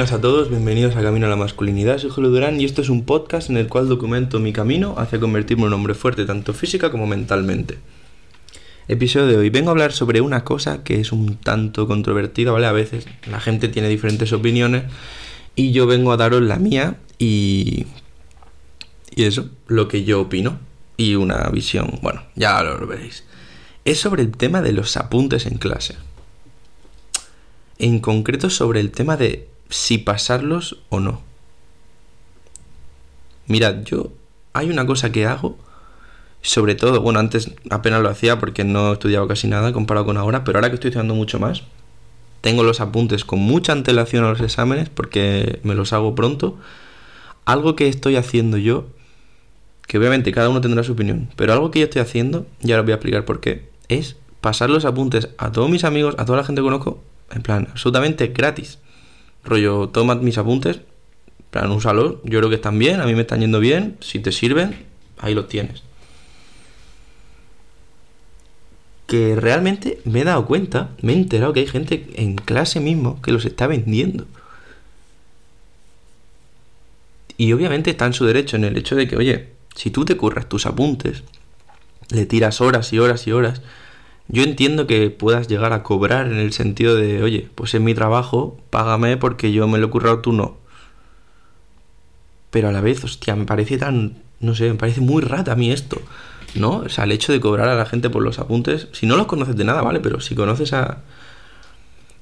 buenas a todos, bienvenidos a Camino a la Masculinidad, soy Julio Durán y esto es un podcast en el cual documento mi camino hacia convertirme en un hombre fuerte tanto física como mentalmente. Episodio de hoy, vengo a hablar sobre una cosa que es un tanto controvertida, ¿vale? A veces la gente tiene diferentes opiniones y yo vengo a daros la mía y... Y eso, lo que yo opino y una visión, bueno, ya lo veréis. Es sobre el tema de los apuntes en clase en concreto sobre el tema de si pasarlos o no. Mirad, yo hay una cosa que hago, sobre todo, bueno, antes apenas lo hacía porque no he estudiado casi nada comparado con ahora, pero ahora que estoy estudiando mucho más, tengo los apuntes con mucha antelación a los exámenes porque me los hago pronto. Algo que estoy haciendo yo, que obviamente cada uno tendrá su opinión, pero algo que yo estoy haciendo, y ahora voy a explicar por qué, es pasar los apuntes a todos mis amigos, a toda la gente que conozco, en plan, absolutamente gratis. Rollo, toma mis apuntes, plan, úsalos, yo creo que están bien, a mí me están yendo bien, si te sirven, ahí los tienes. Que realmente me he dado cuenta, me he enterado que hay gente en clase mismo que los está vendiendo. Y obviamente está en su derecho en el hecho de que, oye, si tú te curras tus apuntes, le tiras horas y horas y horas, yo entiendo que puedas llegar a cobrar en el sentido de, oye, pues es mi trabajo, págame porque yo me lo he currado, tú no. Pero a la vez, hostia, me parece tan, no sé, me parece muy rata a mí esto, ¿no? O sea, el hecho de cobrar a la gente por los apuntes, si no los conoces de nada, ¿vale? Pero si conoces a...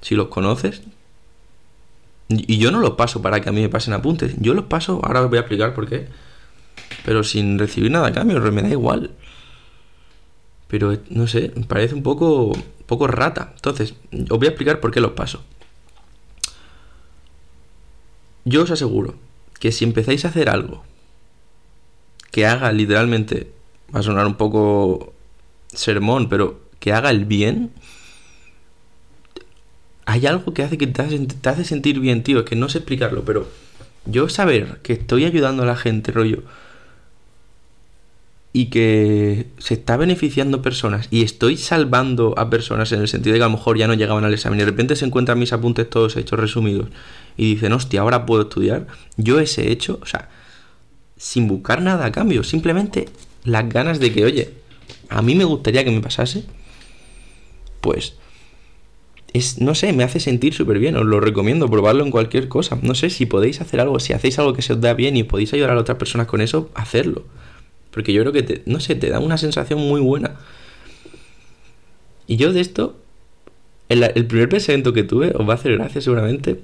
Si los conoces... Y yo no los paso para que a mí me pasen apuntes, yo los paso, ahora os voy a explicar por qué, pero sin recibir nada a cambio, me da igual pero no sé, parece un poco, poco rata. Entonces, os voy a explicar por qué los paso. Yo os aseguro que si empezáis a hacer algo que haga literalmente, va a sonar un poco sermón, pero que haga el bien, hay algo que hace que te hace, sentir bien, tío, que no sé explicarlo, pero yo saber que estoy ayudando a la gente, rollo, y que se está beneficiando personas y estoy salvando a personas en el sentido de que a lo mejor ya no llegaban al examen y de repente se encuentran mis apuntes todos hechos resumidos y dicen, hostia, ahora puedo estudiar, yo ese hecho, o sea, sin buscar nada a cambio, simplemente las ganas de que, oye, a mí me gustaría que me pasase, pues es, no sé, me hace sentir súper bien, os lo recomiendo, probarlo en cualquier cosa. No sé si podéis hacer algo, si hacéis algo que se os da bien y podéis ayudar a otras personas con eso, hacerlo. Porque yo creo que, te, no sé, te da una sensación muy buena. Y yo de esto, el, primer pensamiento que tuve, os va a hacer gracia seguramente,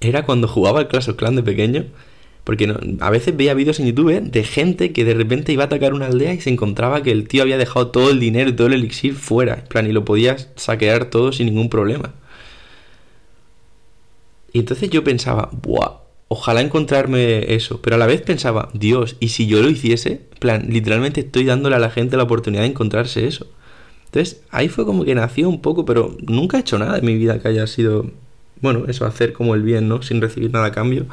era cuando jugaba al Clash of Clans de pequeño. Porque a veces veía vídeos en YouTube de gente que de repente iba a atacar una aldea y se encontraba que el tío había dejado todo el dinero y todo el elixir fuera. En plan, y lo podías saquear todo sin ningún problema. Y entonces yo pensaba, ¡buah! Ojalá encontrarme eso, pero a la vez pensaba, Dios, ¿y si yo lo hiciese? plan, literalmente estoy dándole a la gente la oportunidad de encontrarse eso. Entonces, ahí fue como que nació un poco, pero nunca he hecho nada en mi vida que haya sido, bueno, eso, hacer como el bien, ¿no? Sin recibir nada a cambio.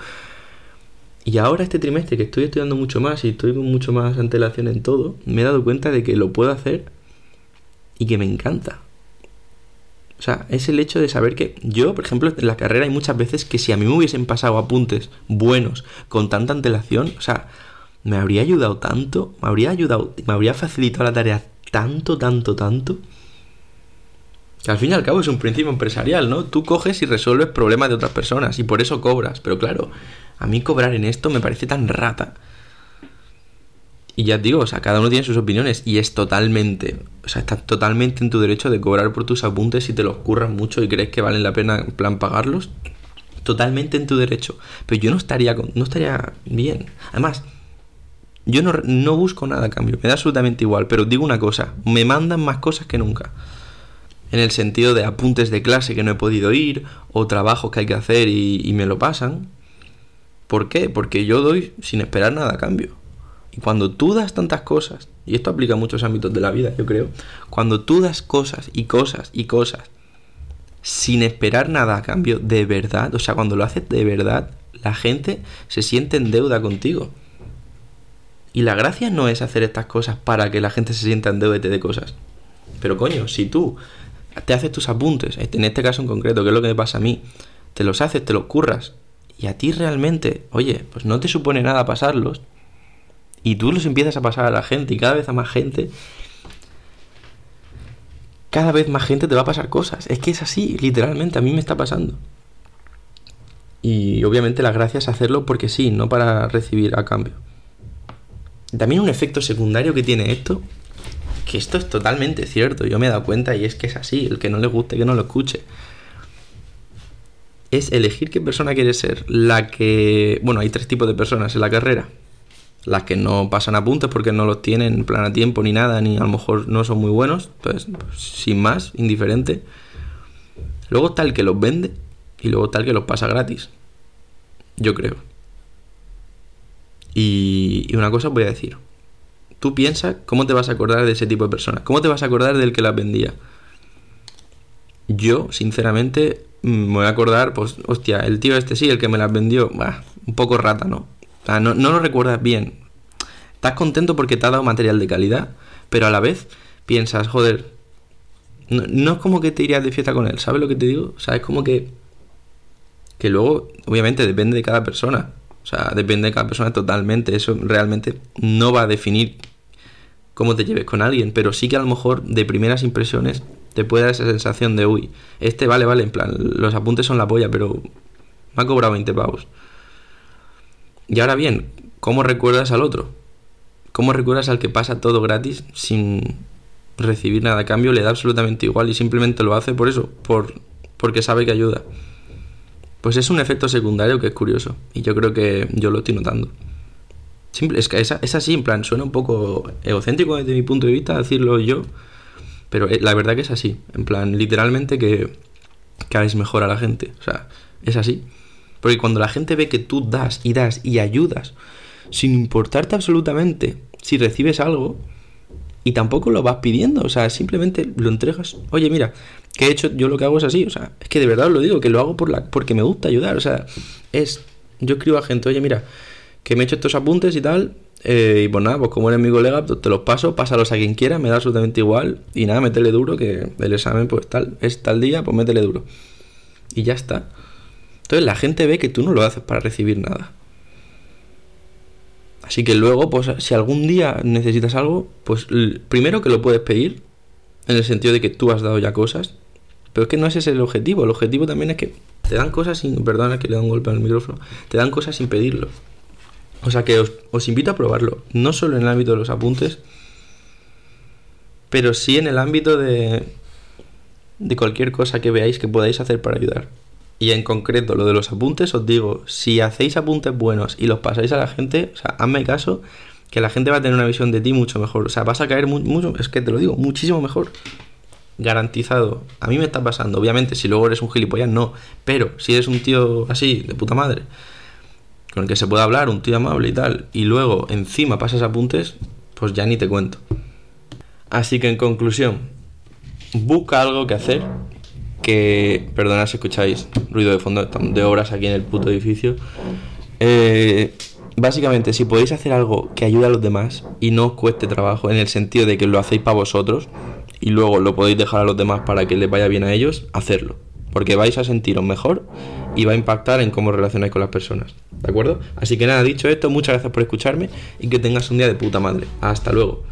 Y ahora este trimestre que estoy estudiando mucho más y estoy con mucho más antelación en todo, me he dado cuenta de que lo puedo hacer y que me encanta. O sea, es el hecho de saber que yo, por ejemplo, en la carrera hay muchas veces que si a mí me hubiesen pasado apuntes buenos con tanta antelación, o sea, me habría ayudado tanto, me habría ayudado, me habría facilitado la tarea tanto, tanto, tanto. Que al fin y al cabo es un principio empresarial, ¿no? Tú coges y resuelves problemas de otras personas y por eso cobras. Pero claro, a mí cobrar en esto me parece tan rata. Y ya digo, o sea, cada uno tiene sus opiniones y es totalmente, o sea, estás totalmente en tu derecho de cobrar por tus apuntes si te los curras mucho y crees que valen la pena en plan pagarlos. Totalmente en tu derecho. Pero yo no estaría, no estaría bien. Además, yo no, no busco nada a cambio, me da absolutamente igual, pero digo una cosa, me mandan más cosas que nunca. En el sentido de apuntes de clase que no he podido ir, o trabajos que hay que hacer y, y me lo pasan. ¿Por qué? Porque yo doy sin esperar nada a cambio. Y cuando tú das tantas cosas, y esto aplica a muchos ámbitos de la vida, yo creo, cuando tú das cosas y cosas y cosas sin esperar nada a cambio, de verdad, o sea, cuando lo haces de verdad, la gente se siente en deuda contigo. Y la gracia no es hacer estas cosas para que la gente se sienta en deuda y cosas. Pero coño, si tú te haces tus apuntes, en este caso en concreto, que es lo que me pasa a mí, te los haces, te los curras, y a ti realmente, oye, pues no te supone nada pasarlos, y tú los empiezas a pasar a la gente, y cada vez a más gente, cada vez más gente te va a pasar cosas. Es que es así, literalmente, a mí me está pasando. Y obviamente la gracia es hacerlo porque sí, no para recibir a cambio. También un efecto secundario que tiene esto, que esto es totalmente cierto, yo me he dado cuenta y es que es así, el que no le guste que no lo escuche. Es elegir qué persona quiere ser. La que... Bueno, hay tres tipos de personas en la carrera. Las que no pasan apuntes porque no los tienen en plan a tiempo ni nada, ni a lo mejor no son muy buenos. Entonces, sin más, indiferente. Luego está el que los vende y luego está el que los pasa gratis. Yo creo. Y, y una cosa os voy a decir. Tú piensas cómo te vas a acordar de ese tipo de personas. ¿Cómo te vas a acordar del que las vendía? Yo, sinceramente, mm, me voy a acordar, pues, hostia, el tío este sí, el que me las vendió, bah, un poco rata, ¿no? No, no lo recuerdas bien. Estás contento porque te ha dado material de calidad, pero a la vez piensas, joder, no, es como que te irías de fiesta con él, ¿sabes lo que te digo? O sea, es como que. Que luego, obviamente, depende de cada persona. O sea, depende de cada persona totalmente. Eso realmente no va a definir cómo te lleves con alguien, pero sí que a lo mejor de primeras impresiones te puede dar esa sensación de, uy, este vale, vale, en plan, los apuntes son la polla, pero me ha cobrado 20 pavos. Y ahora bien, ¿cómo recuerdas al otro? ¿Cómo recuerdas al que pasa todo gratis sin recibir nada a cambio? Le da absolutamente igual y simplemente lo hace por eso, por, porque sabe que ayuda. Pues es un efecto secundario que es curioso y yo creo que yo lo estoy notando. Simple, es que es, es así, en plan, suena un poco egocéntrico desde mi punto de vista decirlo yo, pero eh, la verdad que es así, en plan, literalmente que, que mejor a la gente, o sea, es así. Porque cuando la gente ve que tú das y das y ayudas, sin importarte absolutamente si recibes algo, y tampoco lo vas pidiendo, o sea, simplemente lo entregas. Oye, mira, que he hecho, yo lo que hago es así, o sea, es que de verdad os lo digo, que lo hago por la, porque me gusta ayudar, o sea, es, yo escribo a gente, oye, mira, que me he hecho estos apuntes y tal, eh, y pues nada, pues como eres mi colega, pues te los paso, pásalos a quien quiera, me da absolutamente igual, y nada, métele duro, que el examen, pues tal, es tal día, pues métele duro. Y ya está. Entonces la gente ve que tú no lo haces para recibir nada. Así que luego, pues si algún día necesitas algo, pues primero que lo puedes pedir, en el sentido de que tú has dado ya cosas, pero es que no ese es el objetivo, el objetivo también es que te dan cosas sin, perdona que le da un golpe al micrófono, te dan cosas sin pedirlo. O sea que os, os invito a probarlo, no solo en el ámbito de los apuntes, pero sí en el ámbito de, de cualquier cosa que veáis que podáis hacer para ayudar. Y en concreto, lo de los apuntes, os digo, si hacéis apuntes buenos y los pasáis a la gente, o sea, hazme caso, que la gente va a tener una visión de ti mucho mejor. O sea, vas a caer mucho, es que te lo digo, muchísimo mejor. Garantizado. A mí me está pasando. Obviamente, si luego eres un gilipollas, no. Pero si eres un tío así, de puta madre, con el que se puede hablar, un tío amable y tal, y luego encima pasas apuntes, pues ya ni te cuento. Así que en conclusión, busca algo que hacer que, perdonad si escucháis ruido de fondo de obras aquí en el puto edificio. Eh, básicamente, si podéis hacer algo que ayude a los demás y no os cueste trabajo, en el sentido de que lo hacéis para vosotros y luego lo podéis dejar a los demás para que les vaya bien a ellos, hacerlo. Porque vais a sentiros mejor y va a impactar en cómo relacionáis con las personas. ¿De acuerdo? Así que nada, dicho esto, muchas gracias por escucharme y que tengas un día de puta madre. Hasta luego.